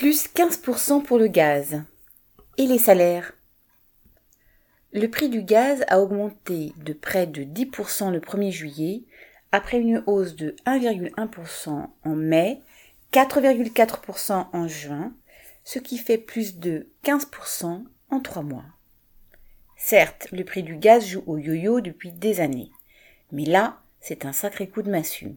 plus 15% pour le gaz. Et les salaires? Le prix du gaz a augmenté de près de 10% le 1er juillet, après une hausse de 1,1% en mai, 4,4% en juin, ce qui fait plus de 15% en trois mois. Certes, le prix du gaz joue au yo-yo depuis des années, mais là, c'est un sacré coup de massue.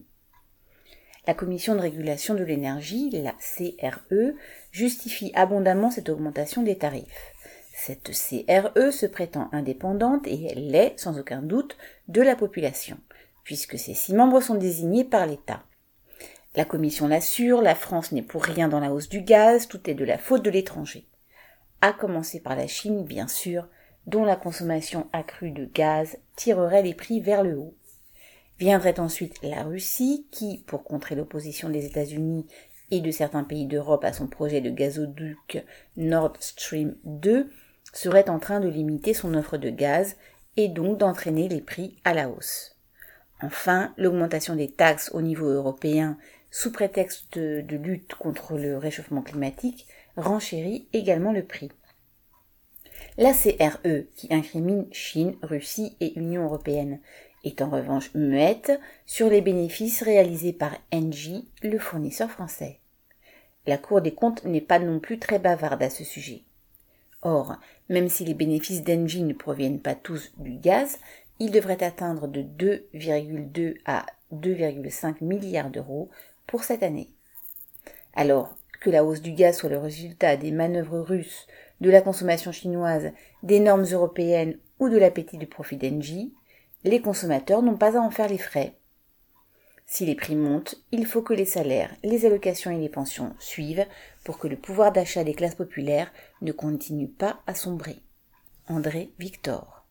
La Commission de régulation de l'énergie, la CRE, justifie abondamment cette augmentation des tarifs. Cette CRE se prétend indépendante et elle l'est, sans aucun doute, de la population, puisque ses six membres sont désignés par l'État. La Commission l'assure, la France n'est pour rien dans la hausse du gaz, tout est de la faute de l'étranger. À commencer par la Chine, bien sûr, dont la consommation accrue de gaz tirerait les prix vers le haut. Viendrait ensuite la Russie, qui, pour contrer l'opposition des États-Unis et de certains pays d'Europe à son projet de gazoduc Nord Stream 2, serait en train de limiter son offre de gaz et donc d'entraîner les prix à la hausse. Enfin, l'augmentation des taxes au niveau européen sous prétexte de, lutte contre le réchauffement climatique renchérit également le prix. La CRE, qui incrimine Chine, Russie et Union européenne, est en revanche muette sur les bénéfices réalisés par Engie, le fournisseur français. La Cour des comptes n'est pas non plus très bavarde à ce sujet. Or, même si les bénéfices d'Engie ne proviennent pas tous du gaz, ils devraient atteindre de 2,2 à 2,5 milliards d'euros pour cette année. Alors que la hausse du gaz soit le résultat des manœuvres russes, de la consommation chinoise, des normes européennes ou de l'appétit de profit d'Engie, les consommateurs n'ont pas à en faire les frais. Si les prix montent, il faut que les salaires, les allocations et les pensions suivent pour que le pouvoir d'achat des classes populaires ne continue pas à sombrer. André Victor